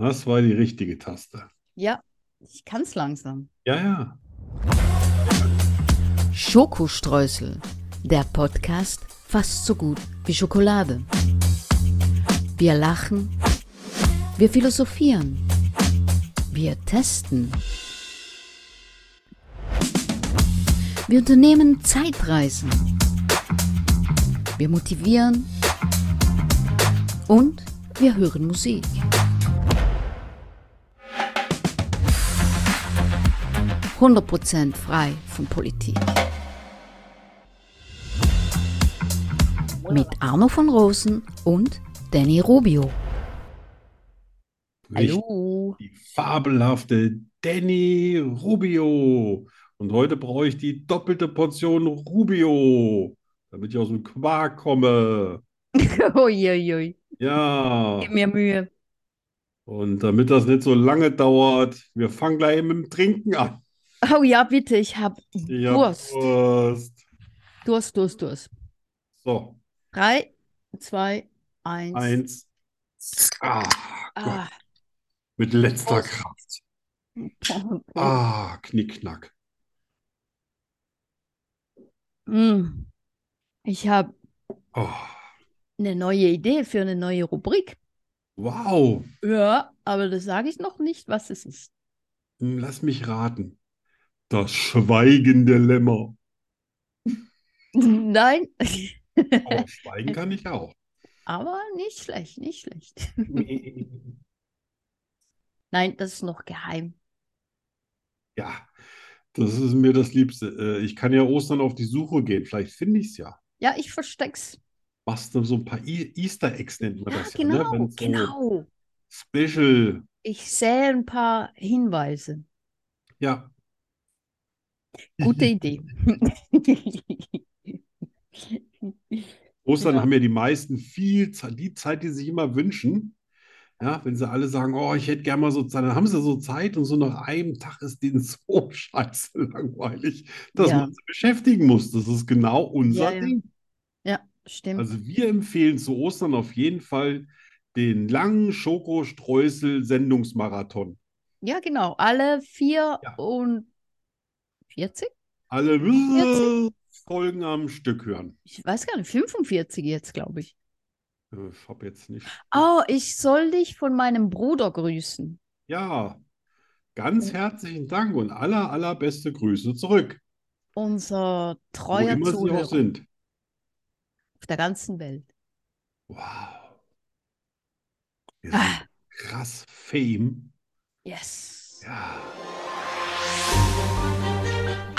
Das war die richtige Taste. Ja, ich kann es langsam. Ja, ja. Schokostreusel, der Podcast fast so gut wie Schokolade. Wir lachen, wir philosophieren, wir testen. Wir unternehmen Zeitreisen. Wir motivieren und wir hören Musik. Prozent frei von Politik. Mit Arno von Rosen und Danny Rubio. Hallo. Die fabelhafte Danny Rubio. Und heute brauche ich die doppelte Portion Rubio, damit ich aus dem Quark komme. Uiuiui. Ja. Gib mir Mühe. Und damit das nicht so lange dauert, wir fangen gleich mit dem Trinken an. Oh ja, bitte, ich habe hab Durst. Durst. Durst, Durst, Durst. So, Drei, zwei, eins. eins. Ah. Ah. Mit letzter Prost. Kraft. Oh. Ah, Knickknack. Mm. Ich habe Oh, eine neue Idee für eine neue Rubrik. wow. Ja, aber das sage ich noch nicht, was es ist. Hm, Lass mich raten. Das schweigende Lämmer. Nein, Aber schweigen kann ich auch. aber nicht schlecht, nicht schlecht. Nein, das ist noch geheim. Ja, das ist mir das Liebste. Äh, Ich kann ja Ostern auf die Suche gehen. Vielleicht finde ich es ja. Ja, ich versteck's. Machst du so ein paar E- Easter Eggs, nennt man Ja, das ja, ne? genau, so genau. Special. Ich sähe ein paar Hinweise. Ja, Gute Idee. Ostern Ja. haben ja die meisten viel Zeit, die Zeit, die sie sich immer wünschen. Ja, wenn sie alle sagen, oh, ich hätte gerne mal so Zeit, dann haben sie so Zeit und so nach einem Tag ist denen so scheiße langweilig, dass Ja. man sie beschäftigen muss. Das ist genau unser Ja. Ding. Ja, stimmt. Also wir empfehlen zu Ostern auf jeden Fall den langen Schokostreusel-Sendungsmarathon. Ja, genau. Alle vier und 40? Alle 40? Folgen am Stück hören. Ich weiß gar nicht, 45 jetzt, glaube ich. Ich habe jetzt nicht. Oh, ich soll dich von meinem Bruder grüßen. Ja, ganz herzlichen Dank und aller, allerbeste Grüße zurück, Unser wo treuer immer Sie auch Zuhörer sind. auf der ganzen Welt. Wow. Ah. krass Fame. Yes. Ja.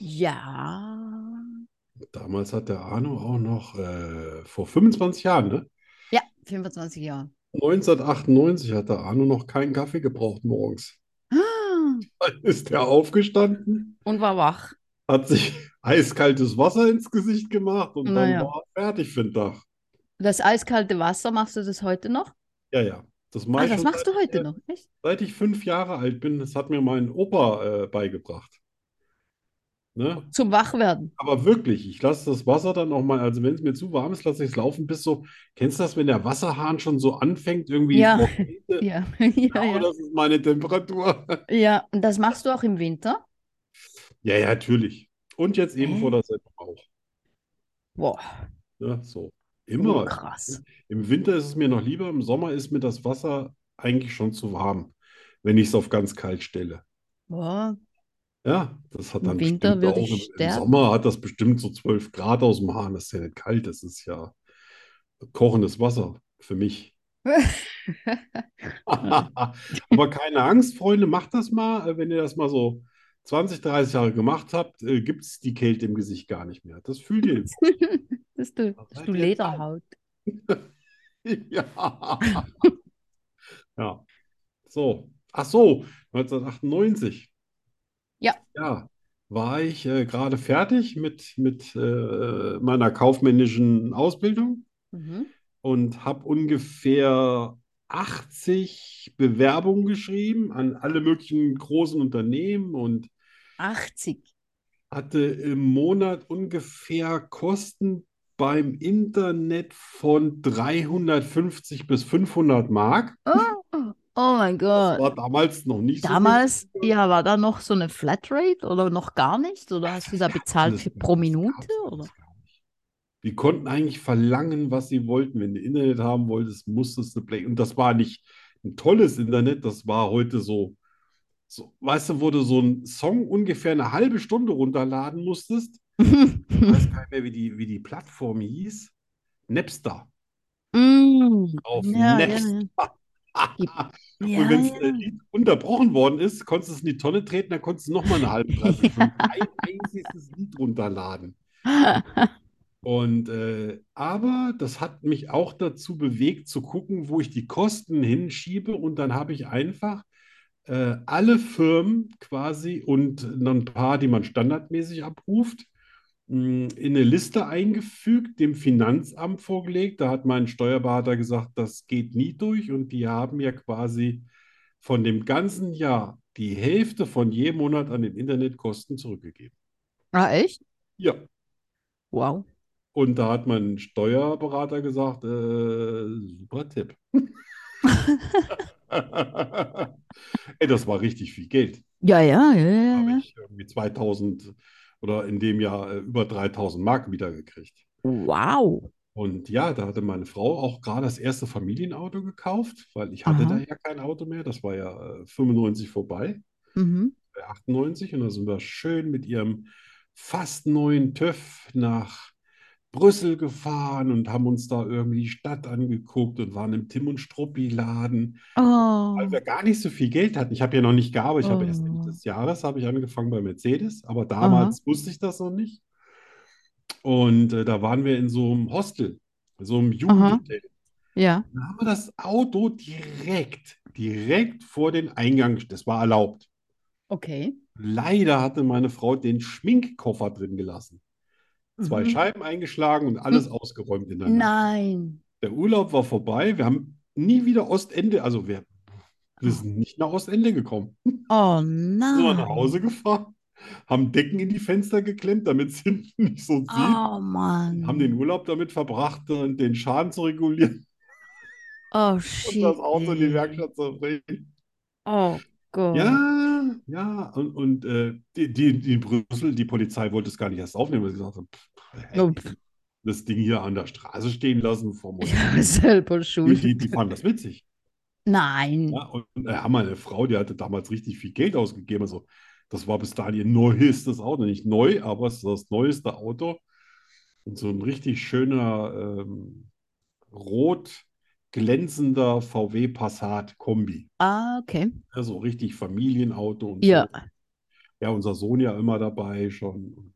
Ja. Damals hat der Arno auch noch äh, vor 25 Jahren, ne? Ja, 25 Jahre. 1998 hat der Arno noch keinen Kaffee gebraucht morgens. Ah, Dann ist er aufgestanden, Und war wach. hat sich eiskaltes Wasser ins Gesicht gemacht und dann Naja. war er fertig für den Tag. Das eiskalte Wasser, machst du das heute noch? Ja, ja. Das Ah, das machst seit, du heute noch, echt? seit ich fünf Jahre alt bin. Das hat mir mein Opa äh, beigebracht. Ne? Zum Wachwerden. Aber wirklich, ich lasse das Wasser dann auch mal, also wenn es mir zu warm ist, lasse ich es laufen bis so, kennst du das, wenn der Wasserhahn schon so anfängt, irgendwie Ja. Kälte? Ja, ja, Genau, ja. das ist meine Temperatur. Ja, und das machst du auch im Winter? Ja, ja, natürlich. Und jetzt eben vor der Sendung auch. Boah, Ne? So, oh, immer. krass. Im Winter ist es mir noch lieber, im Sommer ist mir das Wasser eigentlich schon zu warm, wenn ich es auf ganz kalt stelle. Boah, Ja, das hat Im dann Winter bestimmt würde auch ich im, im sterben. Sommer hat das bestimmt so 12 Grad aus dem Hahn. Das ist ja nicht kalt, das ist ja kochendes Wasser für mich. Aber keine Angst, Freunde, macht das mal. Äh, Wenn ihr das mal so 20, 30 Jahre gemacht habt, gibt es die Kälte im Gesicht gar nicht mehr. Das fühlt ihr. Das ist du, das ist du Lederhaut. Ja. Ja. So, Ach so, 1998. Ja. Ja, war ich äh, gerade fertig mit, mit äh, meiner kaufmännischen Ausbildung Mhm. und habe ungefähr 80 Bewerbungen geschrieben an alle möglichen großen Unternehmen und 80. hatte im Monat ungefähr Kosten beim Internet von 350 bis 500 Mark. Oh, oh mein Das Gott. war damals noch nicht so Damals, ja, war da noch so eine Flatrate oder noch gar nicht? Oder hast du da bezahlt Das- für das pro Minute? Oder? Die konnten eigentlich verlangen, was sie wollten. Wenn du Internet haben wolltest, musstest du Play. Und das war nicht ein tolles Internet, das war heute so, so, weißt du, wo du so einen Song ungefähr eine halbe Stunde runterladen musstest. Ich weiß gar nicht mehr, wie die, wie die Plattform hieß. Napster. Mm, Auf ja, ja, Napster. Ja. Und Ja, wenn ja. das Lied unterbrochen worden ist, konntest du es in die Tonne treten, dann konntest du nochmal eine halbe, dreiviertel Stunde ein einziges Lied runterladen. Und äh, aber das hat mich auch dazu bewegt, zu gucken, wo ich die Kosten hinschiebe. Und dann habe ich einfach äh, alle Firmen quasi und noch ein paar, die man standardmäßig abruft, in eine Liste eingefügt, dem Finanzamt vorgelegt. Da hat mein Steuerberater gesagt, das geht nie durch. Und die haben mir quasi von dem ganzen Jahr die Hälfte von jedem Monat an den Internetkosten zurückgegeben. Ah, echt? Ja. Wow. Und da hat mein Steuerberater gesagt, äh, super Tipp. Ey, das war richtig viel Geld. Ja, ja, ja, ja, habe ja. ich irgendwie 2000 oder in dem Jahr äh, über 3000 Mark wiedergekriegt. Wow. Und ja, da hatte meine Frau auch gerade das erste Familienauto gekauft, weil ich hatte Aha. da ja kein Auto mehr. Das war ja äh, 95 vorbei, Mhm. bei 98. Und da sind wir schön mit ihrem fast neuen TÜV nach Brüssel gefahren und haben uns da irgendwie die Stadt angeguckt und waren im Tim und Struppi Laden, Oh. weil wir gar nicht so viel Geld hatten. Ich habe ja noch nicht gearbeitet. Ich habe erst Ende Oh. des Jahres habe ich angefangen bei Mercedes, aber damals wusste ich das noch nicht. Und äh, da waren wir in so einem Hostel, so einem Jugendhotel. Ja. Dann haben wir das Auto direkt, direkt vor den Eingang, das war erlaubt. Okay. Leider hatte meine Frau den Schminkkoffer drin gelassen. Zwei Mhm. Scheiben eingeschlagen und alles ausgeräumt in der. Nein. Der Urlaub war vorbei. Wir haben nie wieder Ostende, also wir, wir sind nicht nach Ostende gekommen. Oh Sind wir nach nein. Hause gefahren, haben Decken in die Fenster geklemmt, damit es hinten nicht so zieht. Oh Haben den Mann. Urlaub damit verbracht, äh, den Schaden zu regulieren Oh und shit. das Auto in die. Werkstatt zu bringen. Oh Gott. Ja, ja, und, und äh, die, die, die in Brüssel, die Polizei wollte es gar nicht erst aufnehmen, weil sie gesagt haben, pff, Pff. das Ding hier an der Straße stehen lassen Hotel. Ja, selber Die, schuld. die, die fanden das witzig. Nein. Ja, und äh, haben meine Frau, die hatte damals richtig viel Geld ausgegeben. Also, das war bis dahin ihr neuestes Auto. Nicht neu, aber es ist das neueste Auto. Und so ein richtig schöner, ähm, rot glänzender VW Passat Kombi. Ah, okay. Also richtig Familienauto und Ja. so. Ja, unser Sohn ja immer dabei schon.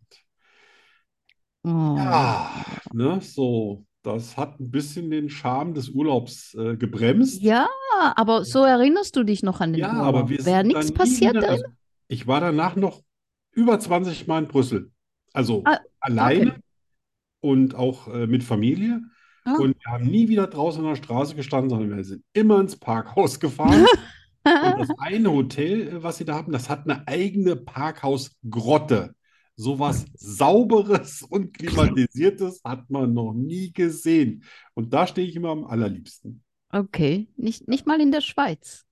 Oh. ja, ne, so, das hat ein bisschen den Charme des Urlaubs äh, gebremst. Ja, aber so erinnerst du dich noch an den Ja, Urlaub. aber wir Wäre nichts dann passiert wieder, drin? also ich war danach noch über 20 Mal in Brüssel. Also Ah, alleine und auch äh, mit Familie. Ah. Und wir haben nie wieder draußen an der Straße gestanden, sondern wir sind immer ins Parkhaus gefahren. Und das eine Hotel, äh, was sie da haben, das hat eine eigene Parkhausgrotte. Sowas Sauberes und Klimatisiertes hat man noch nie gesehen. Und da stehe ich immer am allerliebsten. Okay, nicht, nicht mal in der Schweiz.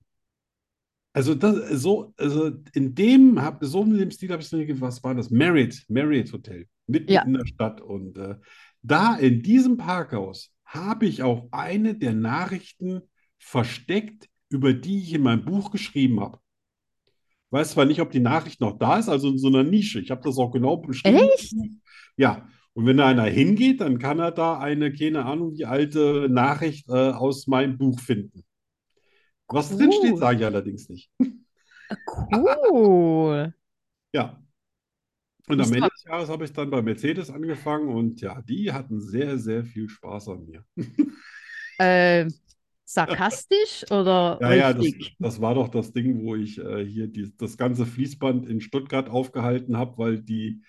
Also das so, also in dem hab, so in dem Stil habe ich so nicht, was war das? Marriott, Marriott Hotel, mitten Ja. in der Stadt. Und äh, da in diesem Parkhaus habe ich auch eine der Nachrichten versteckt, über die ich in meinem Buch geschrieben habe. Weiß zwar nicht, ob die Nachricht noch da ist, also in so einer Nische. Ich habe das auch genau beschrieben. Echt? Ja, und wenn da einer hingeht, dann kann er da eine, keine Ahnung, wie alte Nachricht äh, aus meinem Buch finden. Was drin steht, Cool. sage ich allerdings nicht. Cool. Ja. Und am Ende des Jahres habe ich dann bei Mercedes angefangen und ja, die hatten sehr, sehr viel Spaß an mir. Äh, sarkastisch oder Ja, ja, das, das war doch das Ding, wo ich äh, hier die, das ganze Fließband in Stuttgart aufgehalten habe, weil die,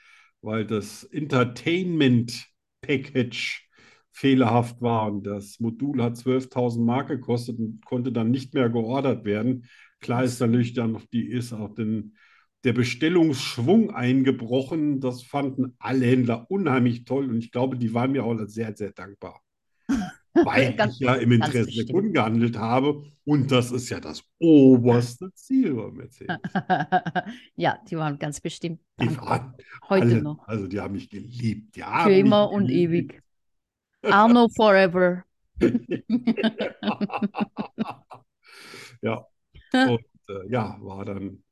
weil das Entertainment Package fehlerhaft war und das Modul hat 12.000 Mark gekostet und konnte dann nicht mehr geordert werden. Klar ist natürlich dann noch die ist auch den, der Bestellungsschwung eingebrochen. Das fanden alle Händler unheimlich toll und ich glaube, die waren mir auch sehr, sehr dankbar. Weil Ganz- ich ja im Interesse der. Kunden gehandelt habe. Und das ist ja das oberste Ziel bei Mercedes. Ja, die waren ganz bestimmt Die waren Heute alle, noch. also die haben mich geliebt. Die Für immer und ewig. Arno forever. Ja, und äh, ja, war dann,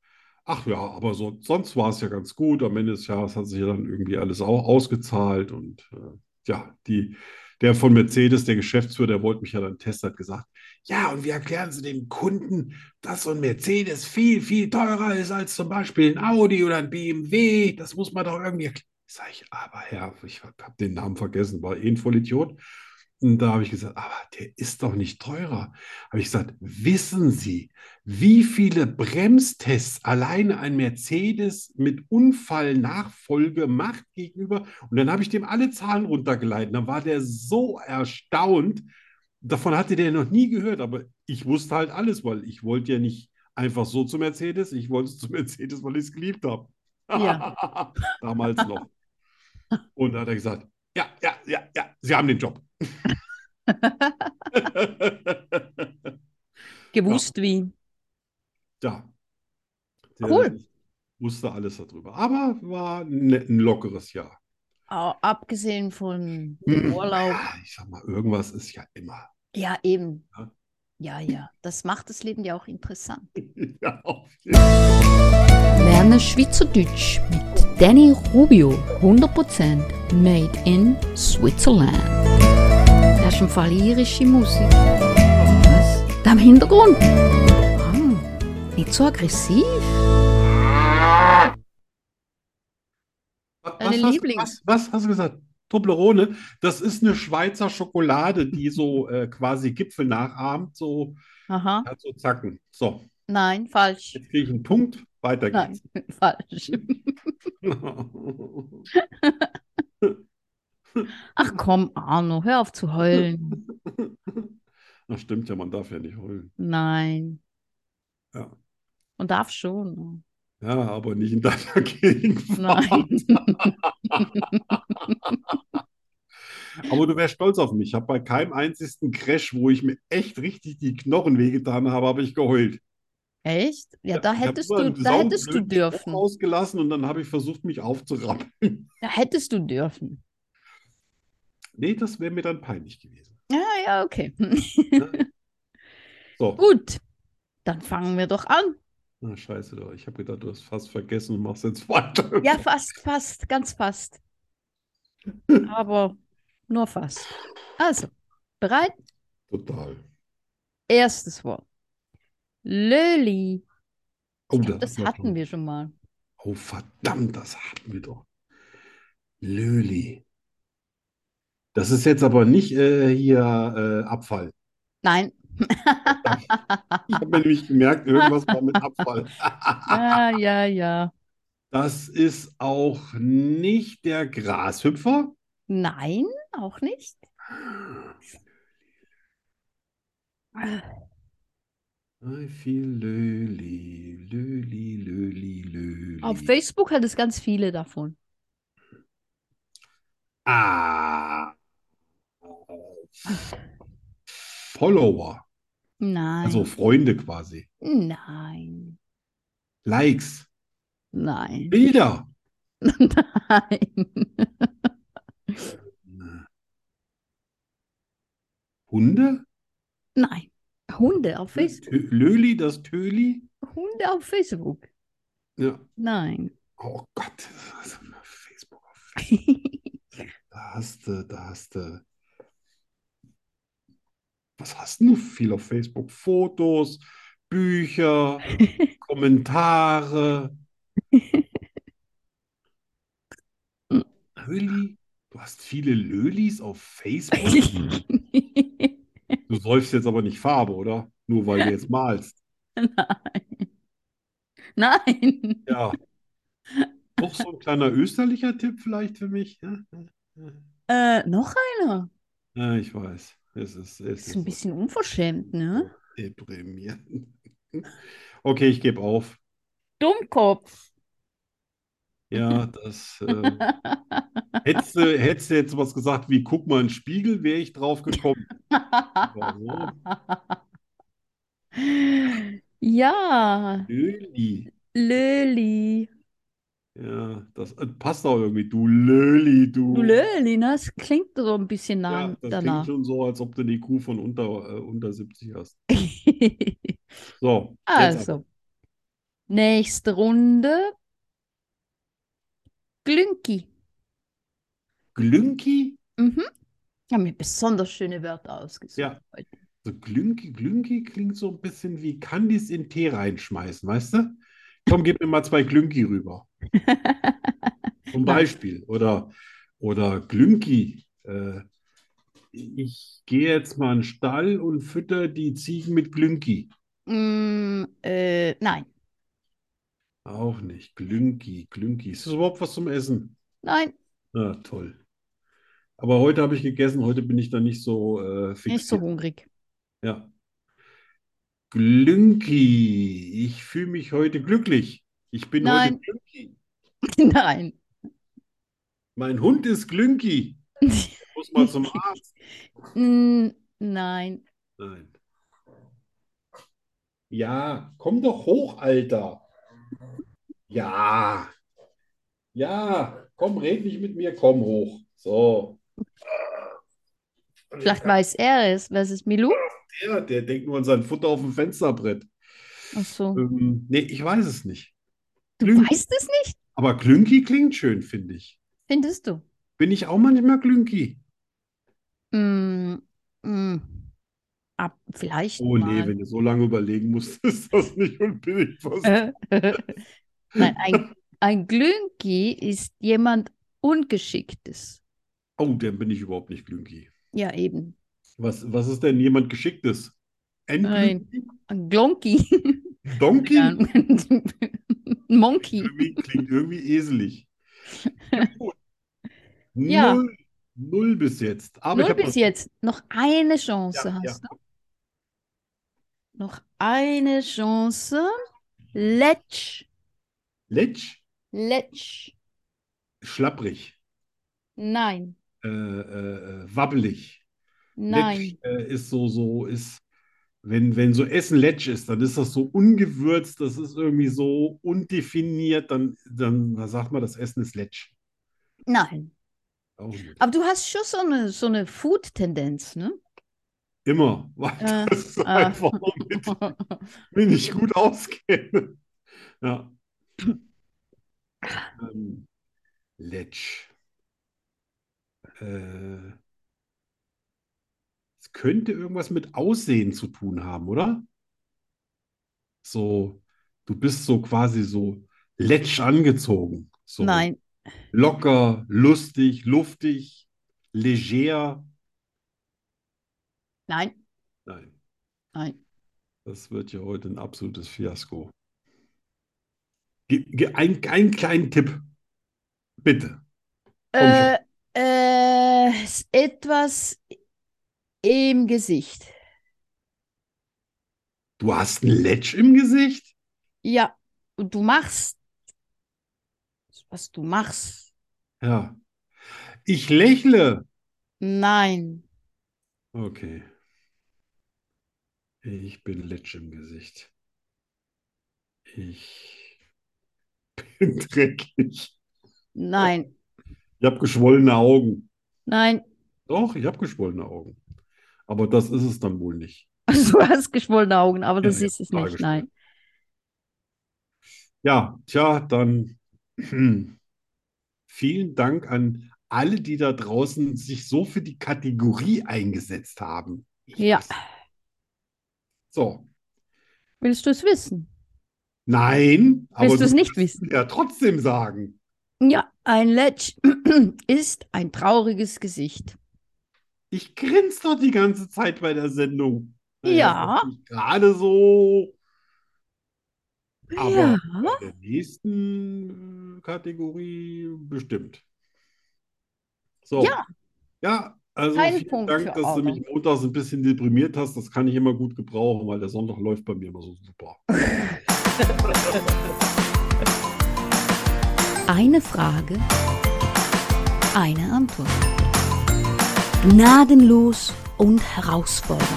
ach ja, aber so, sonst war es ja ganz gut. Am Ende des Jahres hat sich ja dann irgendwie alles auch ausgezahlt und äh, ja, die, der von Mercedes, der Geschäftsführer, der wollte mich ja dann testen, hat gesagt, ja, und wie erklären Sie dem Kunden, dass so ein Mercedes viel, viel teurer ist als zum Beispiel ein Audi oder ein BMW? Das muss man doch irgendwie erklären. Sag ich, aber Herr, ich habe den Namen vergessen, war eh ein Vollidiot. Und da habe ich gesagt, aber der ist doch nicht teurer. Habe ich gesagt, wissen Sie, wie viele Bremstests alleine ein Mercedes mit Unfallnachfolge macht gegenüber? Und dann habe ich dem alle Zahlen runtergeleitet. Dann war der so erstaunt. Davon hatte der noch nie gehört, aber ich wusste halt alles, weil ich wollte ja nicht einfach so zu Mercedes, ich wollte zu Mercedes, weil ich es geliebt habe. Ja. Damals noch. Und da hat er gesagt, ja, ja, ja, ja, Sie haben den Job. Gewusst wie. Ja. Der Cool. wusste alles darüber. Aber war ein, ein lockeres Jahr. Au- Abgesehen von Hm. Urlaub. Ja, ich sag mal, irgendwas ist ja immer. Ja, eben. Ja. Ja, ja. Das macht das Leben ja auch interessant. Ja, auf jeden Fall. Lerne Schweizerdeutsch mit Danny Rubio. 100% made in Switzerland. Das ist im Fall irische Musik. Was? Da im Hintergrund? Ah, nicht so aggressiv. Was, Deine hast, Lieblings- was, was hast du gesagt? Toblerone, das ist eine Schweizer Schokolade, die so äh, quasi Gipfel nachahmt, so, Aha. hat so Zacken. So, Nein, falsch. jetzt kriege ich einen Punkt, weiter Nein, geht's. falsch. Ach komm, Arno, hör auf zu heulen. Das stimmt ja, man darf ja nicht heulen. Nein. Ja. Man darf schon. Ja, aber nicht in deiner Gegenwart. Nein. Aber du wärst stolz auf mich. Ich habe bei keinem einzigen Crash, wo ich mir echt richtig die Knochen wehgetan habe, habe ich geheult. Echt? Ja, da hättest du, da hättest du dürfen. ausgelassen und dann habe ich versucht, mich aufzurappeln. Da hättest du dürfen. Nee, das wäre mir dann peinlich gewesen. Ja, ja, okay. So, Gut, dann fangen wir doch an. na scheiße doch. Ich habe gedacht, du hast fast vergessen und machst jetzt weiter. Ja, fast, fast, ganz fast. Aber nur fast. Also, bereit? Total. Erstes Wort. Löli. Oh, glaub, das das hatten schon- wir schon mal. Oh, verdammt, das hatten wir doch. Löli. Das ist jetzt aber nicht äh, hier äh, Abfall. Nein. Ich habe mir nämlich gemerkt, irgendwas war mit Abfall. Ja, ja, ja. Das ist auch nicht der Grashüpfer. Nein, auch nicht. I feel Löli, Löli, Löli, Löli. Auf Facebook hat es ganz viele davon. Ah. Follower, Nein. also Freunde quasi. Nein. Likes, Nein. Bilder. Nein. Hunde? Nein. Hunde auf Facebook. Löli, das Töli? Hunde auf Facebook. Ja. Nein. Oh Gott, also Facebook. auf Facebook. Da hast du, da hast du. Was hast du viel auf Facebook? Fotos, Bücher, Kommentare. Löli? Du hast viele Lölis auf Facebook? Du säufst jetzt aber nicht Farbe, oder? Nur weil du jetzt malst. Nein. Nein. Ja. Noch so ein kleiner österlicher Tipp vielleicht für mich. Äh, noch einer. ja, ich weiß. Es ist, es Ist ein bisschen unverschämt, ne? deprimierend. Okay, ich gebe auf. Dummkopf. Ja, das äh, hättest du, hättest du jetzt was gesagt wie, guck mal in den Spiegel, wäre ich drauf gekommen. Aber Ja, Löli. Löli. Ja, das äh, passt auch irgendwie. Du Löli, du. Du Löli, ne? Das klingt so ein bisschen Ja, nah das klingt danach. schon so, als ob du eine IQ von unter, äh, unter 70 hast. So. Also, nächste Runde. Glünki. Glünki? Mhm. Ich habe mir besonders schöne Wörter ausgesucht Ja. heute. So Glünki, Glünki klingt so ein bisschen wie Candies in Tee reinschmeißen, weißt du? Komm, gib mir mal zwei Glünki rüber. Zum. Beispiel. Oder, oder Glünki. Äh, ich gehe jetzt mal in den Stall und fütter die Ziegen mit Glünki. Mm, äh, nein, Auch nicht. Glünki, Glünki. Ist das überhaupt was zum Essen? nein, Na, toll. Aber heute habe ich gegessen, heute bin ich da nicht so äh, nicht so fixiert. hungrig. Ja. Glünki. Ich fühle mich heute glücklich. Ich bin heute Nein. Glünki. Nein. Mein Hund ist Glünki. Muss mal zum Arzt. Nein. Nein. Ja, komm doch hoch, Alter. Ja. Ja, komm, red nicht mit mir, komm hoch. So. Vielleicht weiß er es. Wer ist es, Milou? Der, der denkt nur an sein Futter auf dem Fensterbrett. Ach so. Ähm, nee, ich weiß es nicht. Du Glünki. weißt es nicht? Aber Glünki klingt schön, finde ich. Findest du? Bin ich auch manchmal Glünki? Mm, mm. Ab, vielleicht Oh nee, mal. wenn du so lange überlegen musst, ist das nicht unbedingt was. Nein, ein, ein Glünki ist jemand Ungeschicktes. Oh, dann bin ich überhaupt nicht Glünki. Ja, eben. Was, was ist denn jemand Geschicktes? Ein Nein. Ein Glonki. Donkey? Ja. Monkey. Irgendwie, klingt irgendwie eselig. Ja. Ja. Null, null bis jetzt. Aber Null bis jetzt. Noch eine Chance Ja, ja. hast du. Noch eine Chance. Letsch. Letsch, Letsch. schlapprig, Nein. äh, äh, wabbelig. Nein. Letsch äh, ist so, so, ist, wenn, wenn so Essen Letsch ist, dann ist das so ungewürzt, das ist irgendwie so undefiniert, dann, dann, dann sagt man, das Essen ist Letsch. Nein. Aber du hast schon so eine, so eine Food-Tendenz, ne? Immer, weil Äh, das ist äh. einfach, womit wenn ich gut auskenne. Ja. Ähm, Letsch. Äh, es könnte irgendwas mit Aussehen zu tun haben, oder? So, du bist so quasi so letsch angezogen. So Nein. locker, lustig, luftig, leger. Nein. Nein, Nein. das wird ja heute ein absolutes Fiasko. Ge ge ein, einen kleinen Tipp, bitte. Äh, äh, ist etwas im Gesicht. Du hast einen Letsch im Gesicht? Ja, und du machst, was du machst. Ja. Ich lächle. Nein. Okay. Ich bin Letsch im Gesicht. Ich bin dreckig. Nein. Ich habe geschwollene Augen. Nein. Doch, ich habe geschwollene Augen. Aber das ist es dann wohl nicht. Du hast geschwollene Augen, aber das ja, ist es nicht. Nein. Ja, tja, dann vielen Dank an alle, die da draußen sich so für die Kategorie eingesetzt haben. Ich Ja. weiß. So, Willst du es wissen? nein, aber Willst du es nicht wissen? ja trotzdem sagen. Ja, ein Letsch ist ein trauriges Gesicht. Ich grinse doch die ganze Zeit bei der Sendung. Ja. gerade so. Aber Ja. bei der nächsten äh, Kategorie bestimmt. So. Ja. Ja, also Ein vielen Punkt Dank, für dass du mich montags ein bisschen deprimiert hast. Das kann ich immer gut gebrauchen, weil der Sonntag läuft bei mir immer so super. Eine Frage, eine Antwort. Gnadenlos und herausfordernd.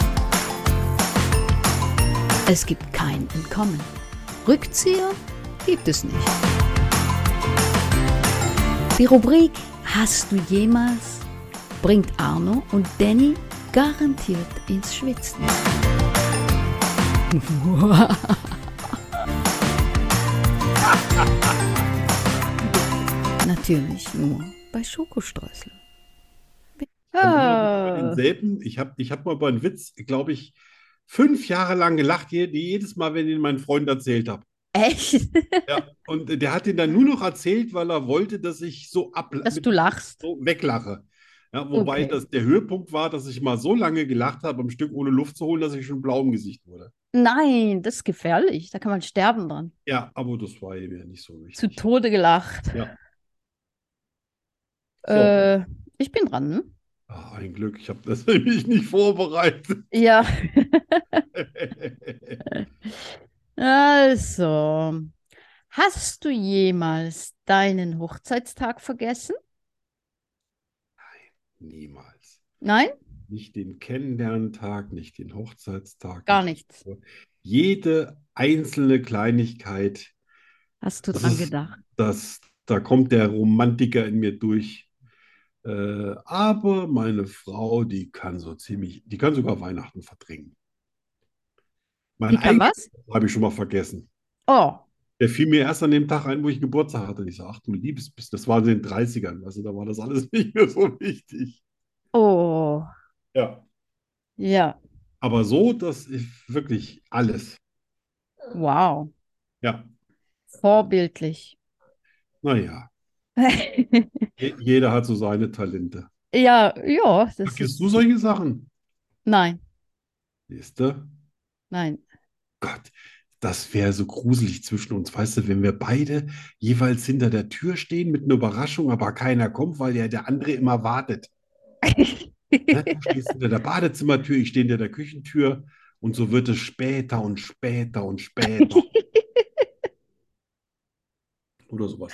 Es gibt kein Entkommen. Rückzieher gibt es nicht. Die Rubrik Hast du jemals bringt Arno und Danny garantiert ins Schwitzen. Natürlich nur bei Schokostreusel. Bei Ah, ich habe ich hab mal bei einem Witz, glaube ich, fünf Jahre lang gelacht, je- jedes Mal, wenn ich ihn meinen Freunden erzählt habe. echt? Ja, und der hat ihn dann nur noch erzählt, weil er wollte, dass ich so ab Dass du lachst? so weglache. Ja, wobei Okay. das der Höhepunkt war, dass ich mal so lange gelacht habe, am Stück ohne Luft zu holen, dass ich schon blau im Gesicht wurde. Nein, das ist gefährlich. Da kann man sterben dran. Ja, aber das war ihm ja nicht so Zu wichtig. Tode gelacht. Ja. So. Äh, ich bin dran, ne? Ah, ein Glück, ich habe das nämlich nicht vorbereitet. Ja, also. Hast du jemals deinen Hochzeitstag vergessen? Niemals. Nein? Nicht den Kennenlerntag, nicht den Hochzeitstag, Gar nicht nichts. jede einzelne Kleinigkeit, Hast du Das dran ist- gedacht? das, da kommt der Romantiker in mir durch. Äh, aber meine Frau, die kann so ziemlich, die kann sogar Weihnachten verdrängen. Mein Die kann was? habe ich schon mal vergessen. Oh, Der fiel mir erst an dem Tag ein, wo ich Geburtstag hatte. Ich sage, ach du liebes bisschen, das war in den 30ern, weißt du, da war das alles nicht mehr so wichtig. oh, Ja. ja, Aber so, das ist wirklich alles. wow, Ja. vorbildlich. Naja, je- jeder hat so seine Talente. Ja, ja, das Vergisst ist, du solche Sachen? nein, Siehst du? nein. Gott, das wäre so gruselig zwischen uns, weißt du, wenn wir beide jeweils hinter der Tür stehen mit einer Überraschung, aber keiner kommt, weil ja der andere immer wartet. Ne? Du stehst hinter der Badezimmertür, ich stehe hinter der Küchentür und so wird es später und später und später. Oder sowas.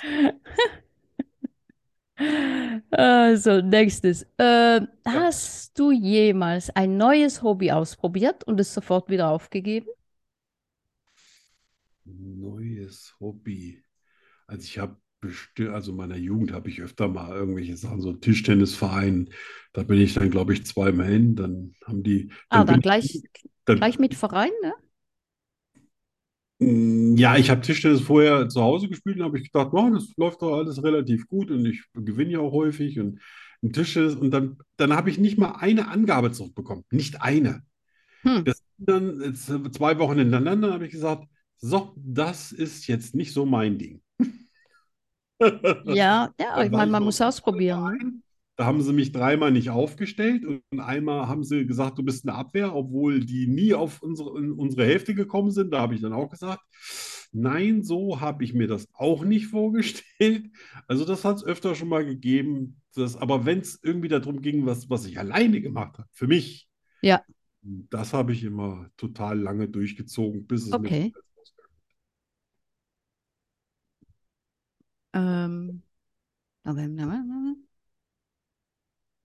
Also, nächstes. Äh, hast du jemals ein neues Hobby ausprobiert und es sofort wieder aufgegeben? Neues Hobby. Also ich habe bestimmt, also in meiner Jugend habe ich öfter mal irgendwelche Sachen, so Tischtennisverein, da bin ich dann, glaube ich, zweimal hin, dann haben die, Ah, dann dann bin gleich, ich, dann, gleich mit Verein, ne? Mm, Ja, ich habe Tischtennis vorher zu Hause gespielt und habe ich gedacht, oh, das läuft doch alles relativ gut und ich gewinne ja auch häufig und ein Tischtennis und dann, dann habe ich nicht mal eine Angabe zurückbekommen, nicht eine. Hm. Das dann zwei Wochen hintereinander habe ich gesagt, so, das ist jetzt nicht so mein Ding. Ja, ja, ich meine, man muss ausprobieren, ne? Verein. Da haben sie mich dreimal nicht aufgestellt und einmal haben sie gesagt, du bist eine Abwehr, obwohl die nie auf unsere, in unsere Hälfte gekommen sind. Da habe ich dann auch gesagt, nein, so habe ich mir das auch nicht vorgestellt. Also das hat es öfter schon mal gegeben. Das, aber wenn es irgendwie darum ging, was, was ich alleine gemacht habe, für mich, Ja. das habe ich immer total lange durchgezogen, bis es mir Okay. rausgegangen Ähm.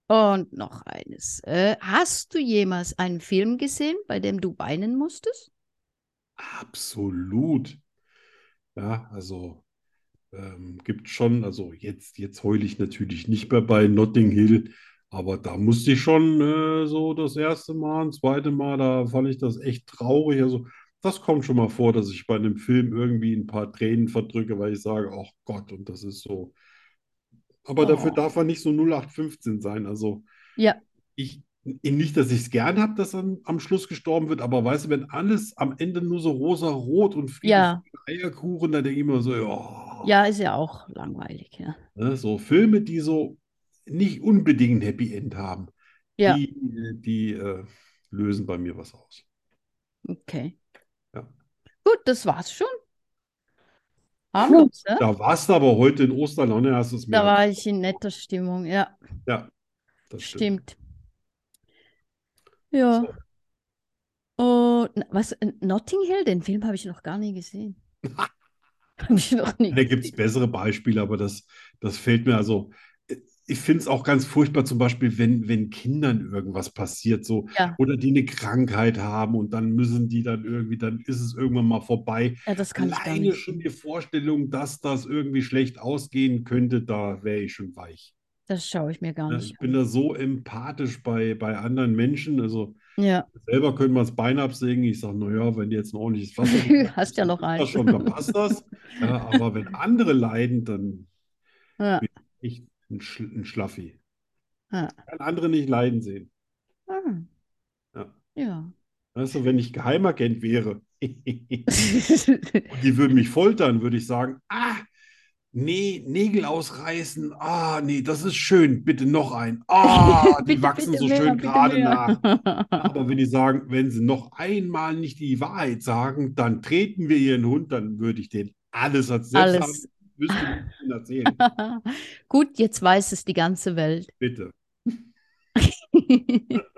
Und noch eines. Äh, hast du jemals einen Film gesehen, bei dem du weinen musstest? Absolut. Ja, also ähm, gibt schon, also jetzt, jetzt heule ich natürlich nicht mehr bei Notting Hill, aber da musste ich schon äh, so das erste Mal, ein zweites Mal, da fand ich das echt traurig. Also das kommt schon mal vor, dass ich bei einem Film irgendwie ein paar Tränen verdrücke, weil ich sage, ach Gott, und das ist so. Aber dafür Oh. darf er nicht so 0815 sein. Also Ja. ich, nicht, dass ich es gern habe, dass dann am Schluss gestorben wird, aber weißt du, wenn alles am Ende nur so rosa-rot und Friede, Ja. Eierkuchen, dann denke ich immer so, ja, Ja, ist ja auch langweilig, ja. ne, so Filme, die so nicht unbedingt ein Happy End haben, Ja, Die, die äh, lösen bei mir was aus. okay. Gut, das war's schon. Harmlos, ne? Da warst du aber heute in Osterlaune, hast du es mir. Da war ich in netter Stimmung, ja, Ja, das stimmt. stimmt. Ja. Und na, was, äh, Notting Hill, den Film habe ich noch gar nie gesehen. Habe ich noch nie Da gibt es bessere Beispiele, aber das, das fällt mir also. Ich finde es auch ganz furchtbar, zum Beispiel, wenn, wenn Kindern irgendwas passiert, so, Ja. oder die eine Krankheit haben und dann müssen die dann irgendwie, dann ist es irgendwann mal vorbei. Ja, das kann ich gar Alleine nicht. schon die Vorstellung, dass das irgendwie schlecht ausgehen könnte, da wäre ich schon weich. Das schaue ich mir gar nicht Ich bin da so empathisch bei, bei anderen Menschen. Also. Ja, selber können wir das Bein absägen. Ich sage, naja, wenn du jetzt ein ordentliches Wasser hast ja noch eins. schon, dann passt das. Ja, aber wenn andere leiden, dann Ja. bin ich ein, Sch ein Schlaffi. Ich kann andere nicht leiden sehen. Ah. Ja. Ja. Weißt du, wenn ich Geheimagent wäre und die würden mich foltern, würde ich sagen, ah, nee, Nägel ausreißen, ah, nee, das ist schön, bitte noch ein. Ah, die Bitte, wachsen bitte so mehr, schön gerade nach. Aber wenn die sagen, wenn sie noch einmal nicht die Wahrheit sagen, dann treten wir ihren Hund, dann würde ich denen alles erzählen. Selbst Alles. Wüsste ihnen erzählen. Gut, jetzt weiß es die ganze Welt. Bitte.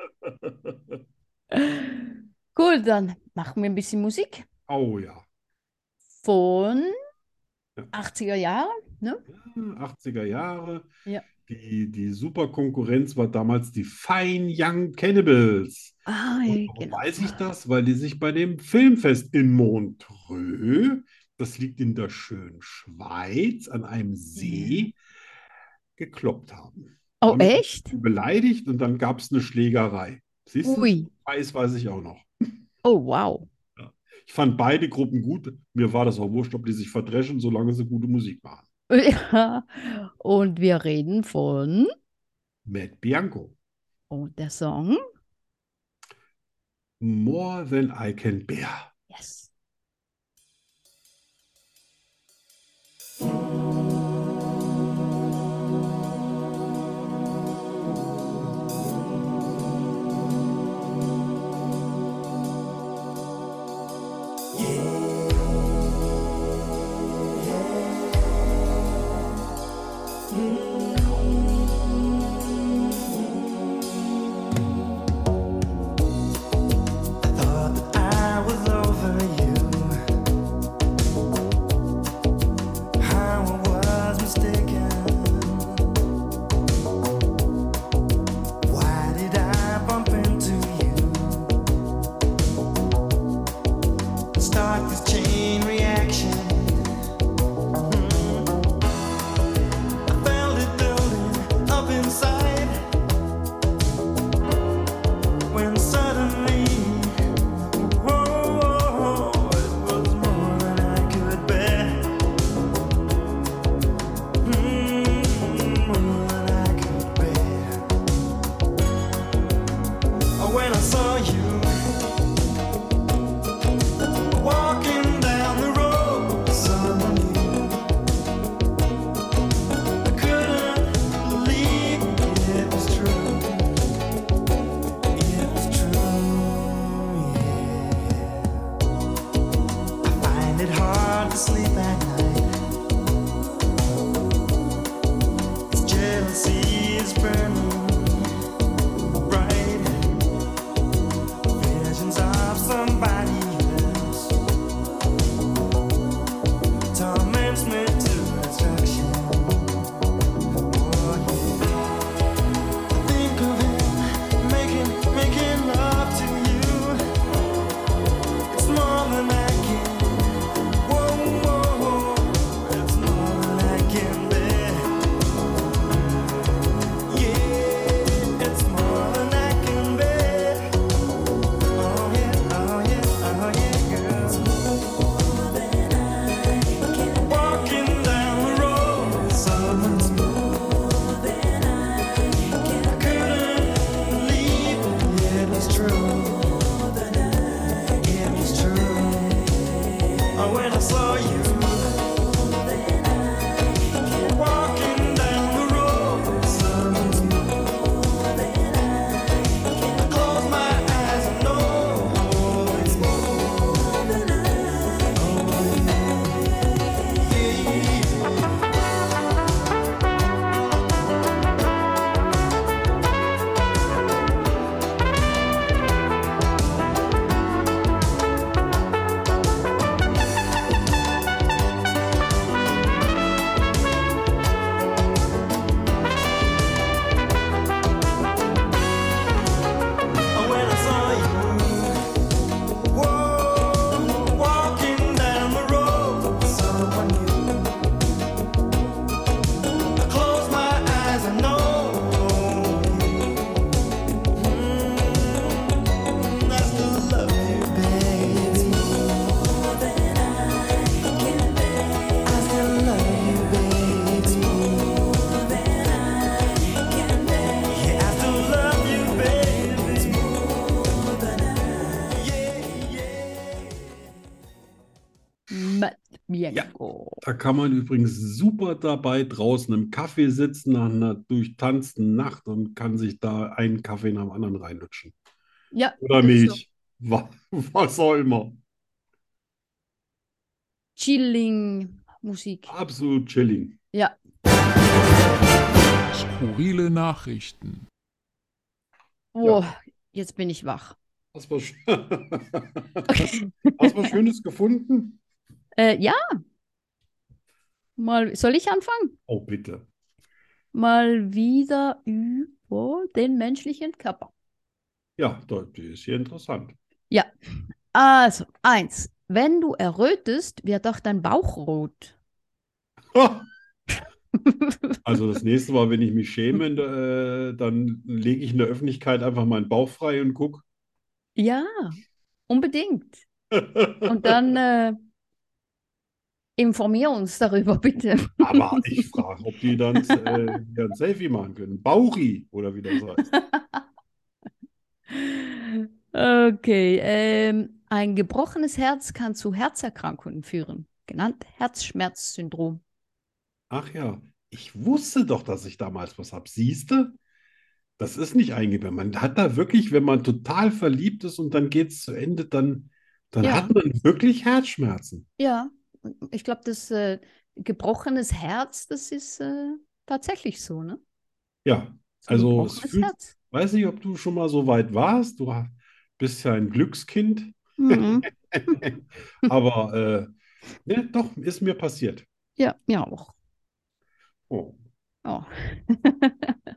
Gut, dann machen wir ein bisschen Musik Oh ja. von Ja. 80er Jahre, ne? 80er Jahre. Ja. Die, die Superkonkurrenz war damals die Fine Young Cannibals. Ah, warum genau. weiß ich das? Weil die sich bei dem Filmfest in Montreux, das liegt in der schönen Schweiz, an einem See, gekloppt haben. Oh, sich echt? beleidigt und dann gab es eine Schlägerei. Siehst du? Ui. Weiß, weiß ich auch noch. Oh, wow. Ich fand beide Gruppen gut. Mir war das auch wurscht, ob die sich verdreschen, solange sie gute Musik machen. Ja. Und wir reden von, Matt Bianco. und der Song, More than I can bear. yes. Da kann man übrigens super dabei draußen im Kaffee sitzen nach einer durchtanzten Nacht und kann sich da einen Kaffee nach dem anderen reinlutschen. Ja, Oder ist so. Milch. Wa- Was auch immer. Chilling Musik. Absolut chilling. Ja. Skurrile Nachrichten. Oh, jetzt bin ich wach. Hast du was, hast du was Schönes gefunden? Äh, ja. Mal, soll ich anfangen? Oh, bitte. Mal wieder über den menschlichen Körper. Ja, das ist hier interessant. Also, eins. Wenn du errötest, wird auch dein Bauch rot. Also das nächste Mal, wenn ich mich schäme, äh, dann lege ich in der Öffentlichkeit einfach meinen Bauch frei und gucke. Ja, unbedingt. Und dann äh, informier uns darüber, bitte. Aber ich frage, ob die dann äh, ein Selfie machen können. Bauchi oder wie das heißt. Okay, ähm, ein gebrochenes Herz kann zu Herzerkrankungen führen, genannt Herzschmerzsyndrom. Ach ja, ich wusste doch, dass ich damals was habe. Siehst du? Das ist nicht eingebildet. Man hat da wirklich, wenn man total verliebt ist und dann geht es zu Ende, dann, dann Ja. hat man wirklich Herzschmerzen. Ja, ich glaube, das äh, gebrochenes Herz, das ist äh, tatsächlich so, ne? Ja, So also es fühlt, Herz. weiß nicht, ob du schon mal so weit warst. Du bist ja ein Glückskind. Mhm. Aber äh, ne, doch, ist mir passiert. Ja, mir auch. Oh. Oh.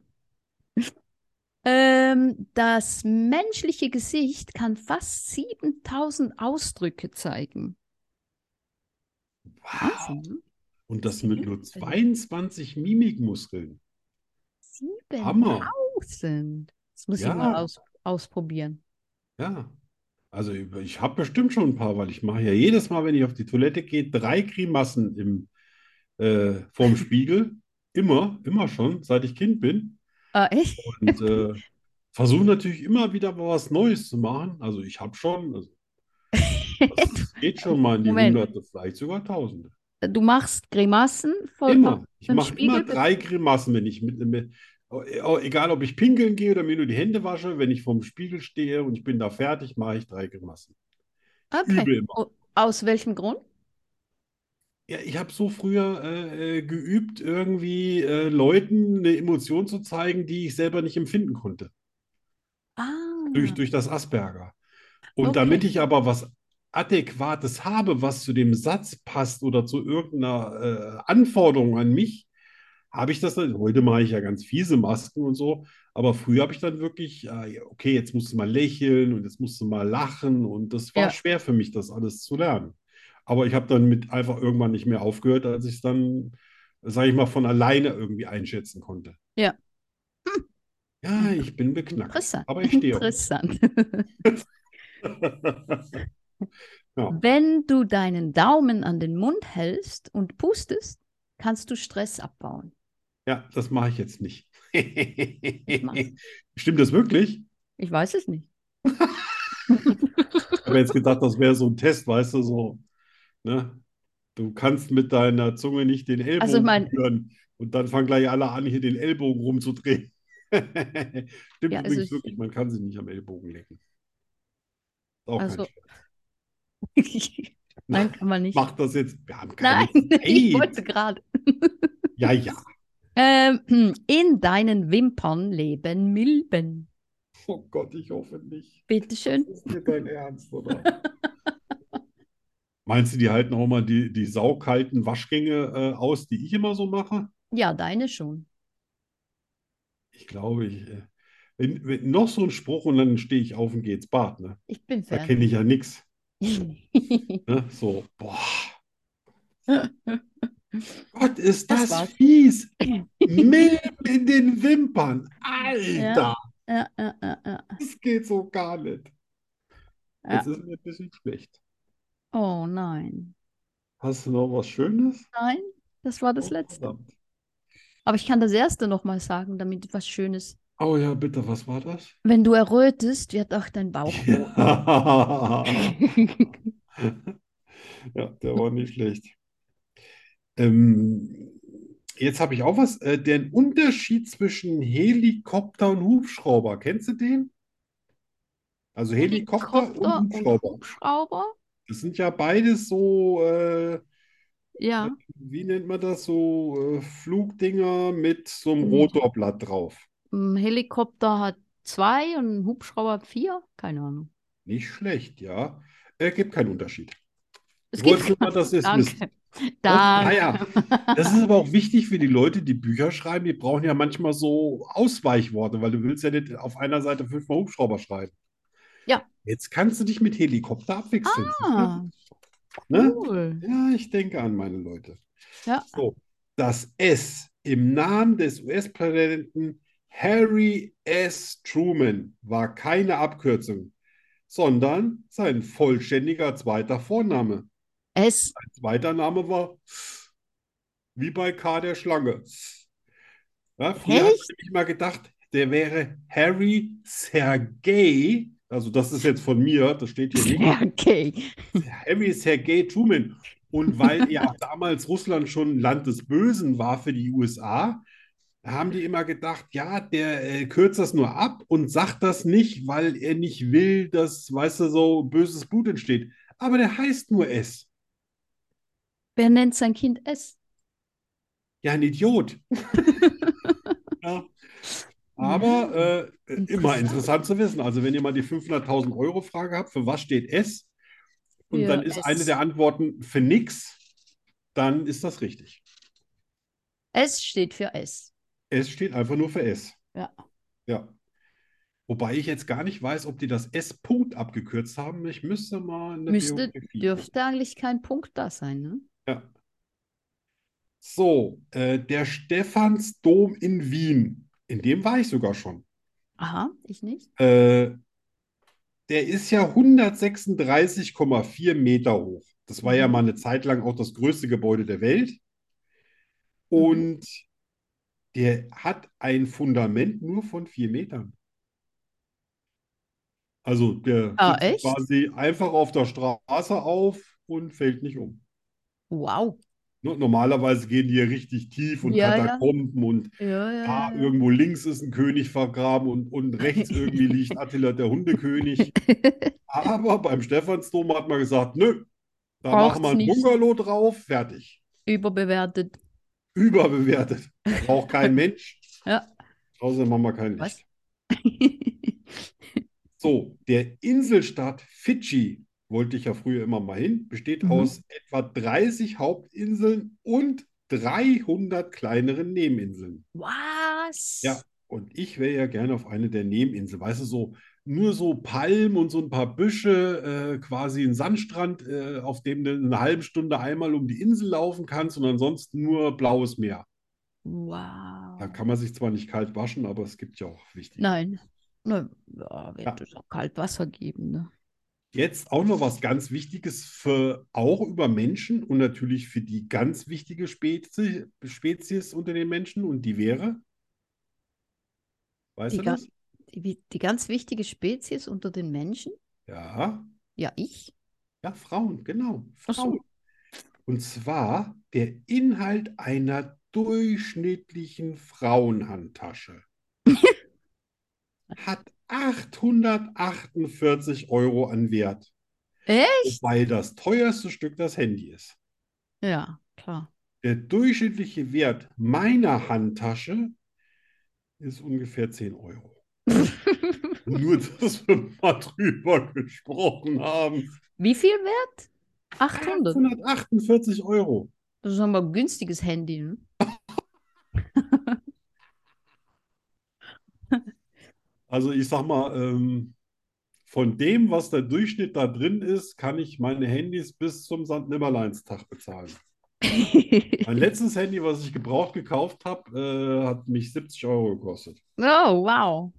Ähm, das menschliche Gesicht kann fast 7000 Ausdrücke zeigen. Wow. Wahnsinn, ne? Und das mit nur Sieben. 22 Mimikmuskeln. Hammer. 7000. Das muss ich Ja. mal aus, ausprobieren. Ja. Also ich habe bestimmt schon ein paar, weil ich mache ja jedes Mal, wenn ich auf die Toilette gehe, drei Grimassen im, äh, vorm Spiegel. Immer, immer schon, seit ich Kind bin. Ah, echt? Und äh, versuche natürlich immer wieder mal was Neues zu machen. Also ich habe schon, also das geht schon mal in die Moment. Hunderte, vielleicht sogar Tausende. Du machst Grimassen vor Immer. Ich mache immer drei Grimassen, wenn ich mit, mit oh, egal ob ich pinkeln gehe oder mir nur die Hände wasche, wenn ich vorm Spiegel stehe und ich bin da fertig, mache ich drei Grimassen. Okay. Übe immer. O- Aus welchem Grund? Ja, ich habe so früher äh, äh, geübt, irgendwie äh, Leuten eine Emotion zu zeigen, die ich selber nicht empfinden konnte. Ah, Durch, durch das Asperger. Und Okay. damit ich aber was Adäquates habe, was zu dem Satz passt oder zu irgendeiner äh, Anforderung an mich, habe ich das dann. Heute mache ich ja ganz fiese Masken und so, aber früher habe ich dann wirklich, äh, okay, jetzt musst du mal lächeln und jetzt musst du mal lachen und das war Ja. schwer für mich, das alles zu lernen. Aber ich habe dann mit einfach irgendwann nicht mehr aufgehört, als ich es dann, sage ich mal, von alleine irgendwie einschätzen konnte. Ja. Ja, ich bin beknackt, interessant. aber ich stehe. Interessant. Ja. Wenn du deinen Daumen an den Mund hältst und pustest, kannst du Stress abbauen. Ja, das mache ich jetzt nicht. mach's. Stimmt das wirklich? Ich weiß es nicht. Ich habe jetzt gedacht, das wäre so ein Test, weißt du, so, ne? Du kannst mit deiner Zunge nicht den Ellbogen Also mein- berühren und dann fangen gleich alle an, hier den Ellbogen rumzudrehen. Stimmt Ja, also übrigens ich- wirklich, man kann sich nicht am Ellbogen lecken. Auch kein Also-. Nein, kann man nicht. Mach das jetzt. Wir haben keine Nein, ich Zeit. wollte gerade. Ja, ja. Ähm, in deinen Wimpern leben Milben. Oh Gott, ich hoffe nicht. Bitteschön. Das ist nicht dein Ernst, oder? Meinst du, die halten auch mal die, die saukalten Waschgänge äh, aus, die ich immer so mache? Ja, deine schon. Ich glaube, ich, äh, wenn, wenn, noch so ein Spruch und dann stehe ich auf und gehe ins Bad, ne? Ich bin Da fertig. kenne ich ja nichts. Ne? So, boah. Gott, ist Das das fies. Milben in den Wimpern. Alter, Ja, ja, ja, ja. das geht so gar nicht. Jetzt ist mir ein bisschen schlecht. Oh nein. Hast du noch was Schönes? Nein, das war das Oh, letzte. verdammt. Aber ich kann das erste nochmal sagen, damit was Schönes. Oh ja, bitte, was war das? Wenn du errötest, wird auch dein Bauch. Ja. Ja, der war nicht schlecht. Ähm, jetzt habe ich auch was. Äh, den Unterschied zwischen Helikopter und Hubschrauber. Kennst du den? Also Helikopter und Helikopter und Hubschrauber. Hubschrauber? Das sind ja beides so, äh, Ja. wie nennt man das, so äh, Flugdinger mit so einem Mhm. Rotorblatt drauf. Ein Helikopter hat zwei und ein Hubschrauber hat vier? Keine Ahnung. Nicht schlecht, ja. Äh, gibt keinen Unterschied. Es gibt nur mal, ihr es wisst. Danke. Und, Danke. naja, das ist aber auch wichtig für die Leute, die Bücher schreiben. Die brauchen ja manchmal so Ausweichworte, weil du willst ja nicht auf einer Seite fünfmal Hubschrauber schreiben. Ja. Jetzt kannst du dich mit Helikopter abwechseln. Ah, Ne? cool. Ja, ich denke an meine Leute. Ja. So, das S im Namen des US-Präsidenten Harry S. Truman war keine Abkürzung, sondern sein vollständiger zweiter Vorname. Es. Sein zweiter Name war wie bei K. der Schlange. Ja, früher Echt? nämlich mal gedacht, der wäre Harry Sergei, also das ist jetzt von mir, das steht hier nicht. Okay. Harry Sergei Truman. Und weil ja damals Russland schon ein Land des Bösen war für die USA, haben die immer gedacht, ja, der äh, kürzt das nur ab und sagt das nicht, weil er nicht will, dass, weißt du, so böses Blut entsteht. Aber der heißt nur S. Wer nennt sein Kind es? Ja, ein Idiot. Ja. Aber äh, immer Interessant. interessant zu wissen. Also wenn ihr mal die 500.000 Euro Frage habt, für was steht S? Und Für dann ist S. eine der Antworten für nix, dann ist das richtig. Es steht für es. S steht einfach nur für S. Ja. Ja. Wobei ich jetzt gar nicht weiß, ob die das S-Punkt abgekürzt haben. Ich müsste mal in der Müsste, Biografie dürfte eigentlich kein Punkt da sein, ne? Ja. So, äh, der Stephansdom in Wien, in dem war ich sogar schon. Aha, ich nicht. Äh, der ist ja 136,4 Meter hoch. Das war ja Mhm. mal eine Zeit lang auch das größte Gebäude der Welt. Und der hat ein Fundament nur von vier Metern. Also der Ah, echt? quasi einfach auf der Straße auf und fällt nicht um. Wow. Normalerweise gehen die ja richtig tief und Ja, ja. Katakomben und Ja, ja, da ja, ja. irgendwo links ist ein König vergraben und, und rechts irgendwie liegt Attila der Hundekönig. Aber beim Stephansdom hat man gesagt, nö, da Braucht's machen wir ein nicht. Bungalow drauf, fertig. Überbewertet. Überbewertet. Braucht kein Mensch. Ja. Außer machen wir kein? Licht. So, der Inselstaat Fidschi, wollte ich ja früher immer mal hin, besteht Mhm. aus etwa 30 Hauptinseln und 300 kleineren Nebeninseln. Was? Ja, und ich wäre ja gerne auf eine der Nebeninseln, weißt du, so nur so Palmen und so ein paar Büsche, äh, quasi ein Sandstrand, äh, auf dem du eine halbe Stunde einmal um die Insel laufen kannst und ansonsten nur blaues Meer. Da Wow. kann man sich zwar nicht kalt waschen, aber es gibt ja auch wichtige. Nein. Na, ja, wird Ja. es auch kalt Wasser geben, ne? Jetzt auch noch was ganz Wichtiges für auch über Menschen und natürlich für die ganz wichtige Spezie, Spezies unter den Menschen und die wäre, weißt Die, du das? Die, die ganz wichtige Spezies unter den Menschen? Ja, Ja, ich. ja, Frauen, genau, Ach so. Frauen. Und zwar der Inhalt einer durchschnittlichen Frauenhandtasche hat 848 Euro an Wert, Echt? wobei das teuerste Stück das Handy ist. Ja, klar. Der durchschnittliche Wert meiner Handtasche ist ungefähr 10 Euro. Nur, dass wir mal drüber gesprochen haben. Wie viel wert? 800. 848 Euro. Das ist aber ein günstiges Handy, ne? Also ich sag mal, ähm, von dem, was der Durchschnitt da drin ist, kann ich meine Handys bis zum St. Nimmerleinstag bezahlen. Mein letztes Handy, was ich gebraucht gekauft habe, äh, hat mich 70 Euro gekostet. Oh, wow.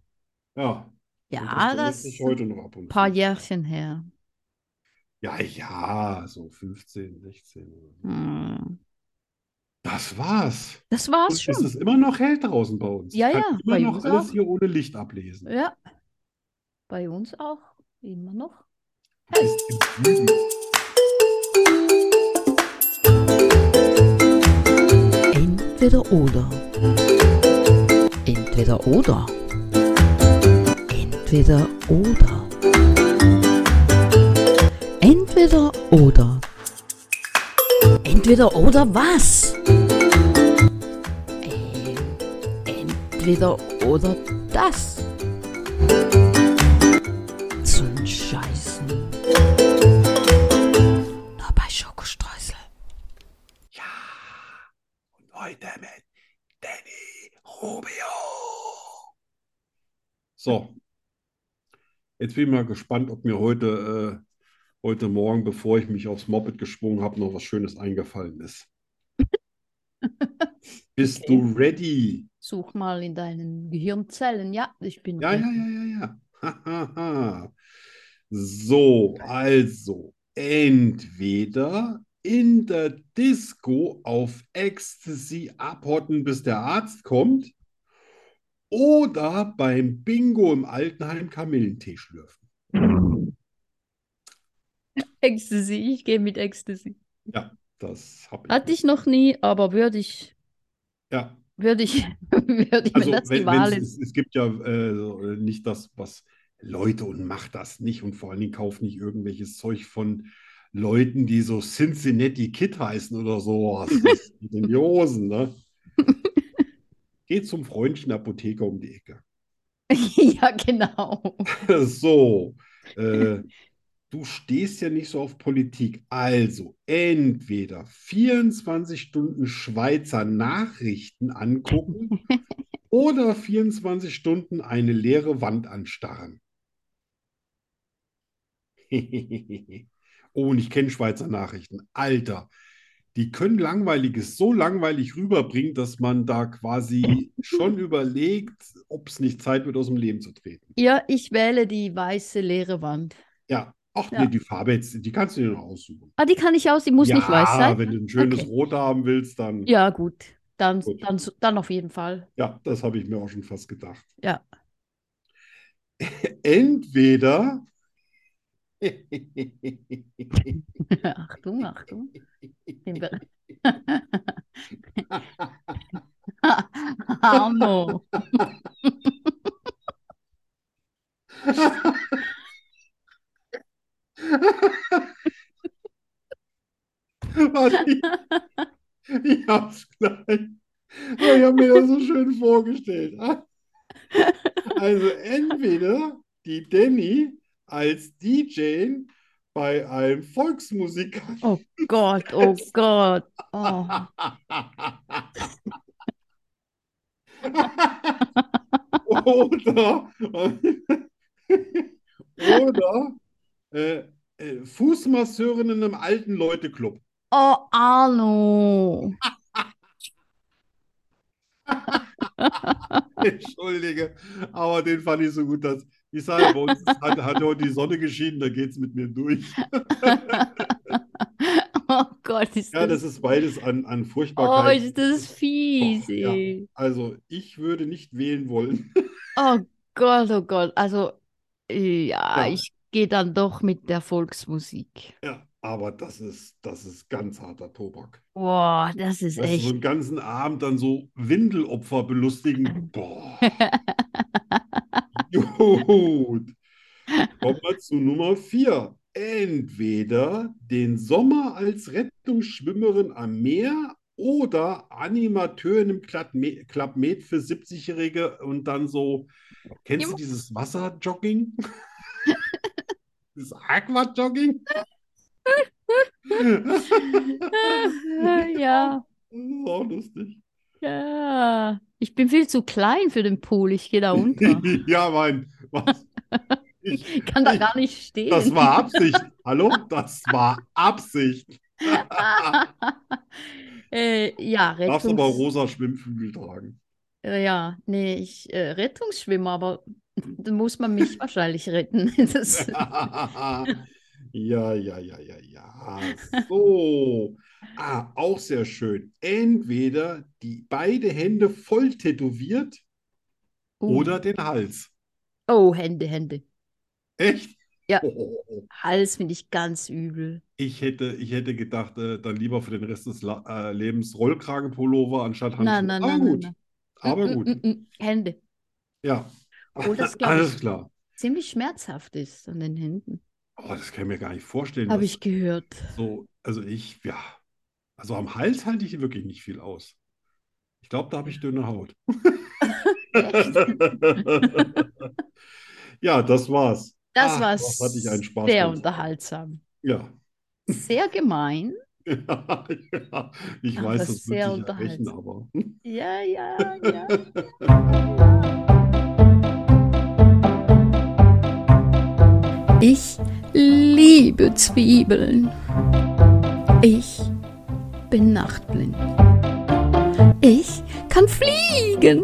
Ja. Ja, das, ist heute noch ab und ein paar zu. Jährchen her. Ja, ja, so 15, 16. Hm. Das war's. Das war's und schon. Es ist immer noch hell draußen bei uns. Ja, Kann ja. Immer bei noch uns alles auch. hier ohne Licht ablesen. Ja. Bei uns auch. Immer noch. Entweder oder. Entweder oder. Entweder oder. Entweder oder. Entweder oder was? Ähm, entweder oder das. Jetzt bin ich mal gespannt, ob mir heute, äh, heute Morgen, bevor ich mich aufs Moped geschwungen habe, noch was Schönes eingefallen ist. Bist du ready? Such mal in deinen Gehirnzellen. Ja, ich bin Ja, ready. ja, ja, ja, ja. So, also entweder in der Disco auf Ecstasy abhotten, bis der Arzt kommt, oder beim Bingo im Altenheim Kamillentee schlürfen. Ecstasy, ich gehe mit Ecstasy. Ja, das habe ich. Hatte ich noch nie, aber würde ich, Ja, würde ich, würde ich, also das die wenn, Wahl wenn's- ist. es, gibt ja äh, nicht das, was Leute und macht das nicht und vor allen Dingen kauft nicht irgendwelches Zeug von Leuten, die so Cincinnati Kid heißen oder sowas. Das geht in die Hosen, ne? Geht zum freundlichen Apotheker um die Ecke. Ja, genau. So, äh, du stehst ja nicht so auf Politik. Also entweder 24 Stunden Schweizer Nachrichten angucken oder 24 Stunden eine leere Wand anstarren. Oh, und ich kenne Schweizer Nachrichten. Alter, die können Langweiliges so langweilig rüberbringen, dass man da quasi schon überlegt, ob es nicht Zeit wird, aus dem Leben zu treten. Ja, ich wähle die weiße leere Wand. Ja, ach Ja. nee, die Farbe jetzt, die kannst du dir noch aussuchen. Ah, die kann ich aus, die muss nicht weiß Ja, sein. wenn du ein schönes Okay. Rot haben willst, dann Ja, gut. Dann, Gut. dann, dann auf jeden Fall. ja, das habe ich mir auch schon fast gedacht. Ja. Entweder Achtung, Achtung. Arno. Warte, ich, ich hab's gleich. Aber ich habe mir das so schön vorgestellt. Also entweder die Danny als DJ bei einem Volksmusiker Oh Gott, oh Gott. Oh. Oder, oder äh, äh, Fußmasseurin in einem alten Leute-Club. Oh, Arno. Entschuldige, aber den fand ich so gut, dass ich sage, bei uns hat, hat heute die Sonne geschienen, da geht es mit mir durch. Oh Gott, ist Ja, das. das ist beides an, an Oh, Furchtbarkeit. ist das fies, Och, ja. Also, ich würde nicht wählen wollen. Oh Gott, oh Gott. Also, ja, Ja. ich gehe dann doch mit der Volksmusik. Ja, aber das ist, das ist ganz harter Tobak. Boah, das ist Weißt du, so echt. einen ganzen Abend dann so Windelopfer belustigen. Boah. Gut. Kommen wir zu Nummer vier. Entweder den Sommer als Rettungsschwimmerin am Meer oder Animateurin im Club Med Club Med für 70-Jährige und dann so, kennst du dieses Wasserjogging? Dieses Aquajogging? Ja, Das ist auch lustig. ja. Ich bin viel zu klein für den Pool. Ich gehe da unter. Ja, mein, was? Ich, Ich kann da ich- gar nicht stehen. das war Absicht. Hallo? Das war Absicht. Äh, ja, Darfst aber Rettungs... rosa Schwimmflügel tragen. Äh, Ja, nee, ich äh, Rettungsschwimmer, aber dann muss man mich wahrscheinlich retten. Das, Ja, ja, ja, ja, ja. So. Ah, auch sehr schön. Entweder die beide Hände voll tätowiert Uh. oder den Hals. Oh, Hände, Hände. Echt? Ja. Hals finde ich ganz übel. Ich hätte, ich hätte gedacht, äh, dann lieber für den Rest des La äh, Lebens Rollkragenpullover anstatt Handschuhe. Nein, nein, Aber nein, nein, gut, nein. aber Mm, gut. mm, mm, Hände. Ja, Oh, das alles ich. klar. Ziemlich schmerzhaft ist an den Händen. Oh, das kann ich mir gar nicht vorstellen. Habe ich gehört. so, also ich, ja, also am Hals halte ich wirklich nicht viel aus. Ich glaube, da habe ich dünne Haut. Ja, das war's. Das Ach, war was hatte ich einen Spaß sehr beim- unterhaltsam. Ja. Sehr gemein. Ja, ja. Ich Aber weiß, das wird sehr sich rächen, unterhaltsam. aber. Ja, ja, ja. Ich liebe Zwiebeln. Ich bin nachtblind. Ich kann fliegen.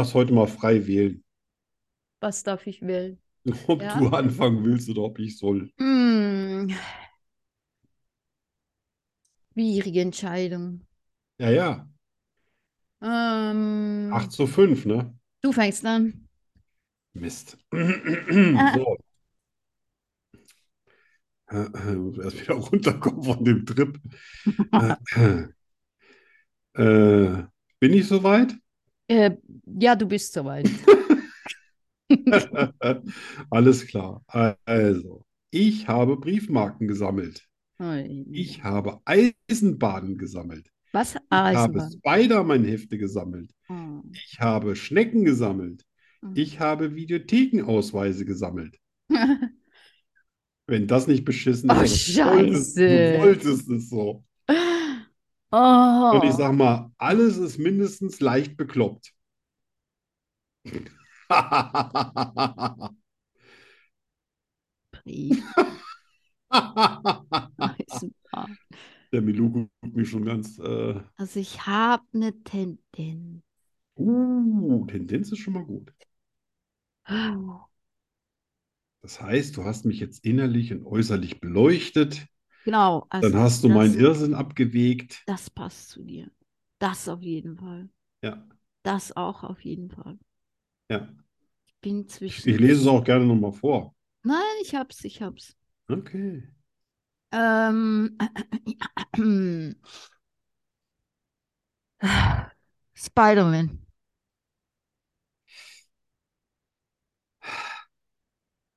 Darfst heute mal frei wählen, Was darf ich wählen? ob Ja. du anfangen willst oder ob ich soll. Hm. Schwierige Entscheidung. Ja, ja. Ähm, 8 zu 5, ne? du fängst an. Mist. So. Äh, äh, muss erst wieder runterkommen von dem Trip. Äh, äh, bin ich soweit? Äh, ja, du bist soweit. Alles klar. Also, ich habe Briefmarken gesammelt. Ich habe Eisenbahnen gesammelt. Was? Ich habe. Spider-Man-Hefte gesammelt. Oh. Ich habe Schnecken gesammelt. Mhm. Ich habe Videothekenausweise gesammelt. Wenn das nicht beschissen Oh, ist, aber du wolltest, du Scheiße. wolltest es so. Oh. Und ich sag mal, alles ist mindestens leicht bekloppt. Der Milou guckt mich schon ganz. Äh, Also ich habe eine Tendenz. uh, Tendenz ist schon mal gut. Das heißt, du hast mich jetzt innerlich und äußerlich beleuchtet. Genau, also Dann hast du das, meinen Irrsinn abgewegt. das passt zu dir. Das auf jeden Fall. Ja, Das auch auf jeden Fall. ja. Ich bin zwischen. ich lese es auch gerne nochmal vor. Nein, ich hab's, ich hab's. Okay. Ähm, Spider-Man.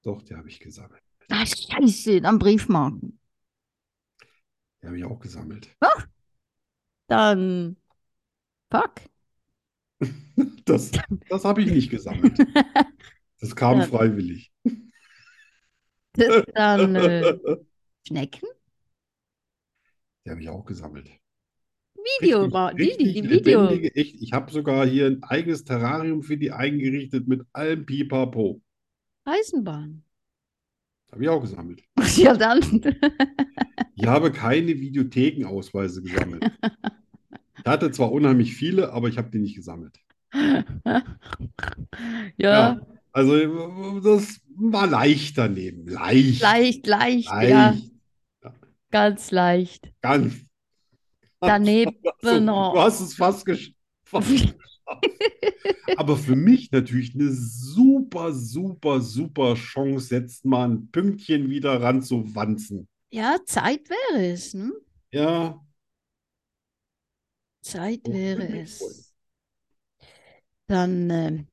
Doch, die habe ich gesammelt. Ah, Scheiße, dann Briefmarken. Die habe ich auch gesammelt. Dann. Fuck. Das, das habe ich nicht gesammelt. Das kam Ja. freiwillig. Dann äh, Schnecken? Die habe ich auch gesammelt. Video, Richtig, die, die Video. echt. Ich habe sogar hier ein eigenes Terrarium für die eingerichtet mit allem Pipapo. Eisenbahn. Habe ich auch gesammelt. Ja, dann. Ich habe keine Videothekenausweise gesammelt. Ich hatte zwar unheimlich viele, aber ich habe die nicht gesammelt. Ja, Also das war leicht daneben. Leicht. leicht, leicht, ja, Leicht. ganz leicht. Ganz. Daneben du hast es fast geschafft. Aber für mich natürlich eine super, super, super Chance, jetzt mal ein Pünktchen wieder ranzuwanzen. Ja, Zeit wäre es, ne? Ja, Zeit wäre es. Dann äh,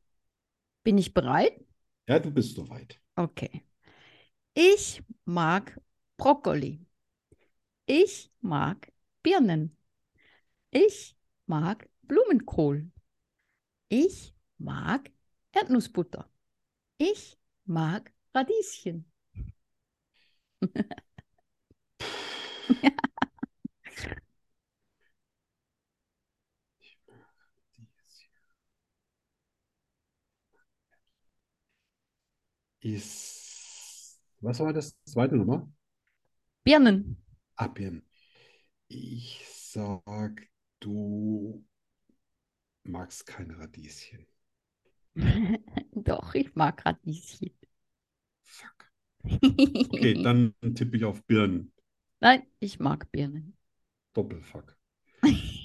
bin ich bereit? ja, du bist soweit. Okay. Ich mag Brokkoli. Ich mag Birnen. Ich mag Blumenkohl. Ich mag Erdnussbutter. Ich mag Radieschen. Ist, was war das? Zweite Nummer? Birnen. Ah, Birnen. Ich sag, du magst keine Radieschen. Doch, ich mag Radieschen. Fuck. Okay, dann tippe ich auf Birnen. Nein, ich mag Birnen. Doppelfuck.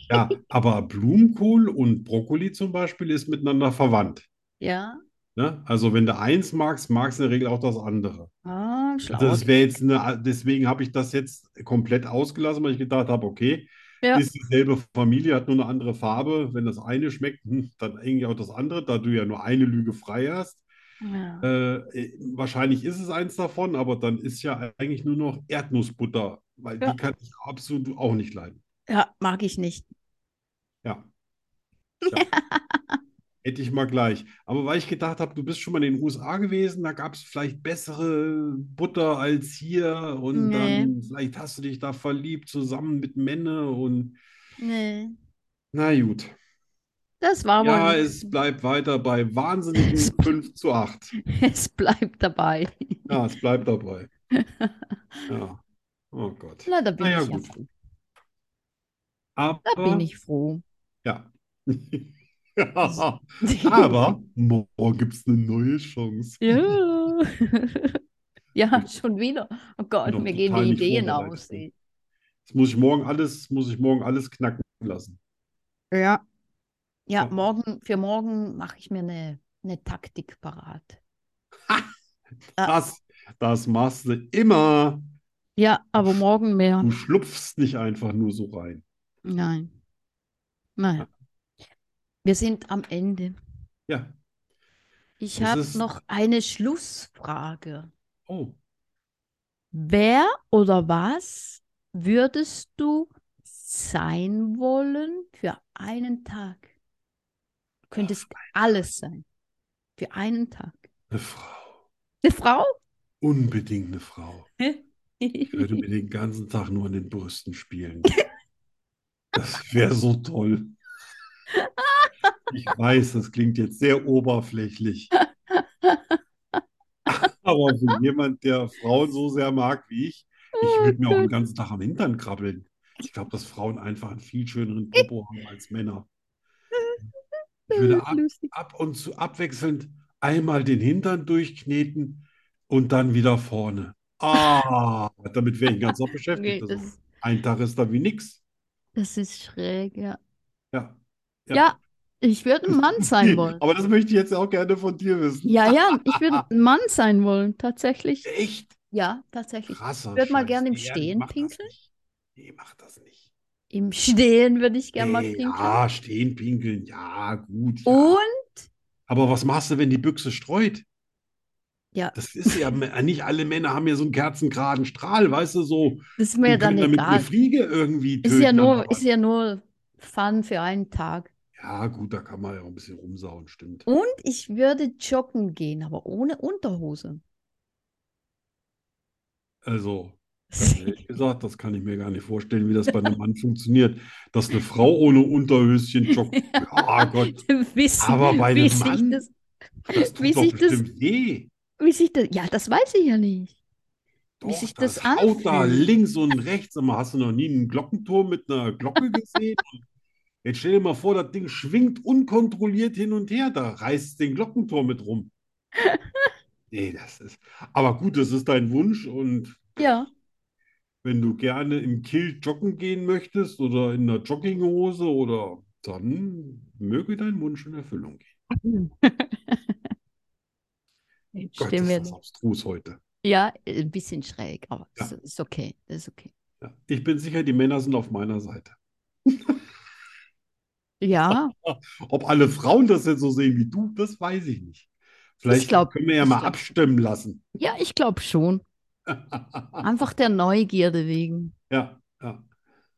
Ja, aber Blumenkohl und Brokkoli zum Beispiel ist miteinander verwandt. Ja, Ne? Also wenn du eins magst, magst du in der Regel auch das andere. ah, schlau. das wäre jetzt eine, deswegen habe ich das jetzt komplett ausgelassen, weil ich gedacht habe, okay, Ja. ist dieselbe Familie, hat nur eine andere Farbe. Wenn das eine schmeckt, hm, dann eigentlich auch das andere, da du ja nur eine Lüge frei hast. Ja. Äh, wahrscheinlich ist es eins davon, aber dann ist ja eigentlich nur noch Erdnussbutter, weil Ja. die kann ich absolut auch nicht leiden. Ja, mag ich nicht. Ja. Hätte ich mal gleich. Aber weil ich gedacht habe, du bist schon mal in den USA gewesen, da gab es vielleicht bessere Butter als hier und Nee. dann vielleicht hast du dich da verliebt zusammen mit Menne und Nee, na gut. das war wohl Ja, nichts. es bleibt weiter bei wahnsinnigen Es- 5 zu 8. Es bleibt dabei. Ja, es bleibt dabei. Ja. Oh Gott. Na, da bin Na ja, ich ja gut. froh. Aber, Da bin ich froh. ja. Ja. Aber morgen gibt es eine neue Chance. Ja. Ja, schon wieder. Oh Gott, mir gehen die Ideen aus. ey. Das muss ich morgen alles, muss ich morgen alles knacken lassen. Ja. Ja, morgen, für morgen mache ich mir eine, eine Taktik parat. Ja. Das, das machst du immer. Ja, aber morgen mehr. Du schlupfst nicht einfach nur so rein. Nein. Naja. Wir sind am Ende. Ja. Ich habe ist- noch eine Schlussfrage. Oh, Wer oder was würdest du sein wollen für einen Tag? Du könntest alles sein. Für einen Tag. eine Frau. Eine Frau? Unbedingt eine Frau. Ich würde mir den ganzen Tag nur an den Brüsten spielen. Das wäre so toll. Ich weiß, das klingt jetzt sehr oberflächlich. Aber für jemand, der Frauen so sehr mag wie ich, ich würde mir auch den ganzen Tag am Hintern krabbeln. Ich glaube, dass Frauen einfach einen viel schöneren Popo haben als Männer. Ich würde ab, ab und zu abwechselnd einmal den Hintern durchkneten und dann wieder vorne. Ah, damit wäre ich ganzen Tag beschäftigt. Okay, Also das, ein Tag ist da wie nix. das ist schräg, ja. Ja. Ja, ich würde ein Mann sein wollen. Aber das möchte ich jetzt auch gerne von dir wissen. Ja, ja, ich würde ein Mann sein wollen, tatsächlich. Echt Ja, tatsächlich. krasser Ich würde mal gerne im Stehen das pinkeln. Nee, mach das nicht. Im Stehen würde ich gerne mal Nee, pinkeln. ja, stehen pinkeln, ja, gut, ja. Und, Aber was machst du, wenn die Büchse streut? ja, Das ist ja, nicht alle Männer haben ja so einen kerzengeraden Strahl, weißt du, so. das ist mir und dann damit eine egal. Fliege irgendwie Ist ja töten, nur, ist ja nur Fun für einen Tag. Ja, gut, da kann man ja auch ein bisschen rumsauen, stimmt. Und ich würde joggen gehen, aber ohne Unterhose. Also, ehrlich gesagt, das kann ich mir gar nicht vorstellen, wie das bei einem Mann funktioniert. Dass eine Frau ohne Unterhöschen joggt. Ja, Gott, Wie sich, Aber bei wie einem sich Mann? das, das tut Wie doch sich das- bestimmt weh. wie sich das, ja, das weiß ich ja nicht. Wie Doch, sich das haut da links und rechts. Mal, hast du noch nie einen Glockenturm mit einer Glocke gesehen? Jetzt stell dir mal vor, das Ding schwingt unkontrolliert hin und her. Da reißt den Glockenturm mit rum. Nee, das ist. Aber gut, das ist dein Wunsch und Ja, wenn du gerne im Kill joggen gehen möchtest oder in einer Jogginghose oder dann möge dein Wunsch in Erfüllung gehen. ich Gott, stell ist das abstrus heute. Ja, ein bisschen schräg, aber Ja. ist okay. Das ist okay. Ja. Ich bin sicher, die Männer sind auf meiner Seite. Ja, Ob alle Frauen das jetzt so sehen wie du, das weiß ich nicht. Vielleicht glaub- können wir ja mal abstimmen lassen. ja, ich glaube schon. Einfach der Neugierde wegen, Ja, ja,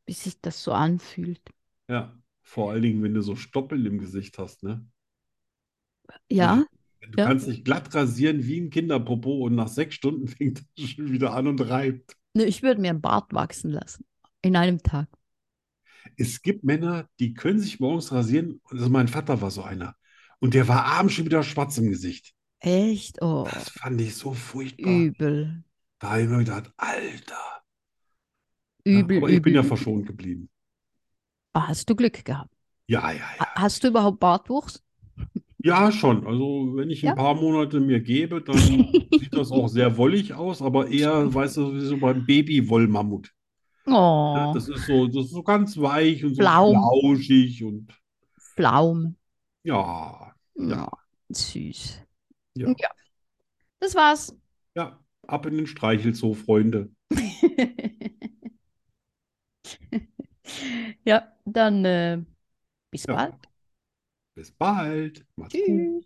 wie sich das so anfühlt. ja. Vor allen Dingen, wenn du so Stoppeln im Gesicht hast, ne? Ja, Du Ja. kannst dich glatt rasieren wie ein Kinderpopo und nach sechs Stunden fängt es schon wieder an und reibt. ne, ich würde mir einen Bart wachsen lassen. In einem Tag. Es gibt Männer, die können sich morgens rasieren. Also mein Vater war so einer. Und der war abends schon wieder schwarz im Gesicht. Echt? Oh, Das fand ich so furchtbar. übel. Da habe ich mir gedacht, Alter. Ja, Übel, aber ich bin ja übel. verschont geblieben. Ah, hast du Glück gehabt? Ja, ja, ja. Ha- Hast du überhaupt Bartwuchs? Ja, schon. Also, wenn ich ein Ja? paar Monate mir gebe, dann sieht das auch sehr wollig aus, aber eher, weißt du, wie so beim Babywollmammut. Ja, Oh, das ist so, das ist so ganz weich und so Flaum. flauschig und Pflaum. ja, Ja, süß. ja, Ja, das war's. ja. Ab in den Streichelzoo, Freunde. Ja, dann äh, bis Ja. bald. Bis bald. Macht's gut.